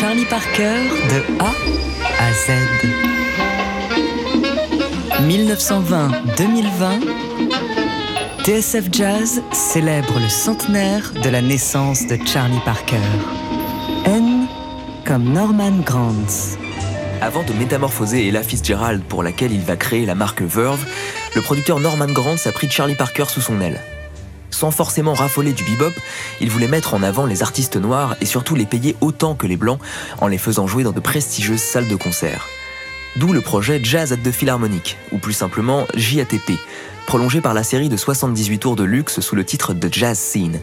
Charlie Parker de A à Z. 1920-2020, TSF Jazz célèbre le centenaire de la naissance de Charlie Parker. N comme Norman Granz. Avant de métamorphoser Ella Fitzgerald pour laquelle il va créer la marque Verve, le producteur Norman Granz a pris Charlie Parker sous son aile. Sans forcément raffoler du bebop, il voulait mettre en avant les artistes noirs et surtout les payer autant que les blancs en les faisant jouer dans de prestigieuses salles de concert. D'où le projet Jazz at the Philharmonic, ou plus simplement JATP, prolongé par la série de 78 tours de luxe sous le titre de Jazz Scene.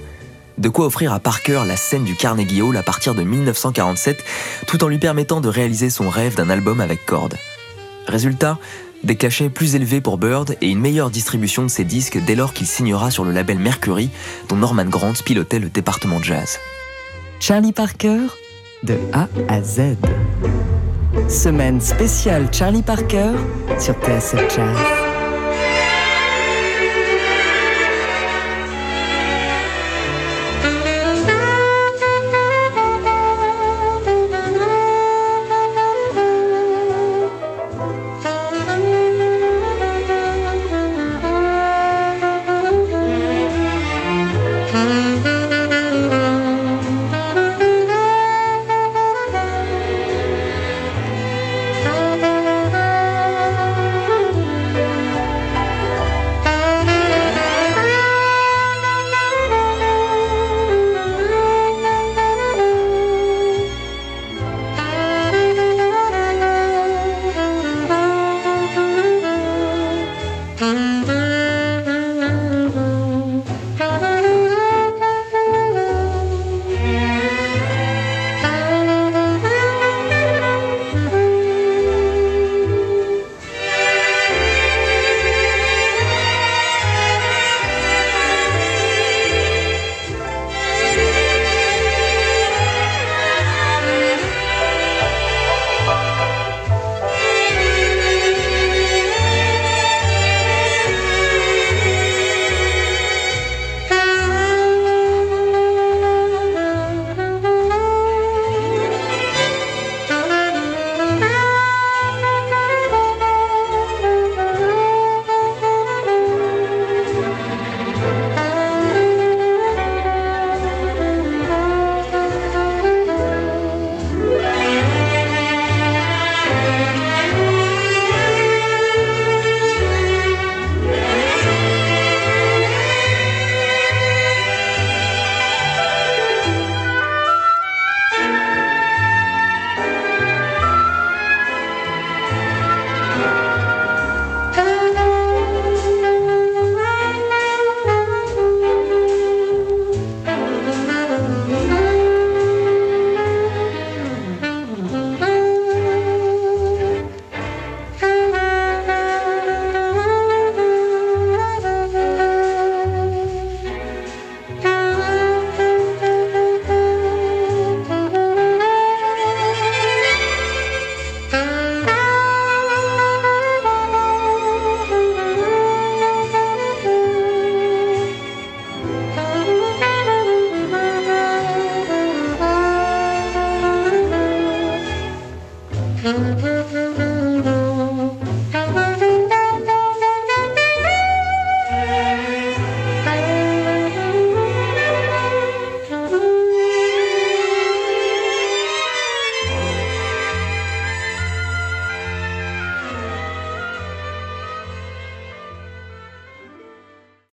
De quoi offrir à Parker la scène du Carnegie Hall à partir de 1947, tout en lui permettant de réaliser son rêve d'un album avec cordes. Résultat, des cachets plus élevés pour Bird et une meilleure distribution de ses disques dès lors qu'il signera sur le label Mercury, dont Norman Grant pilotait le département jazz. Charlie Parker? De A à Z. Semaine spéciale Charlie Parker sur TSF Jazz. Mm-hmm.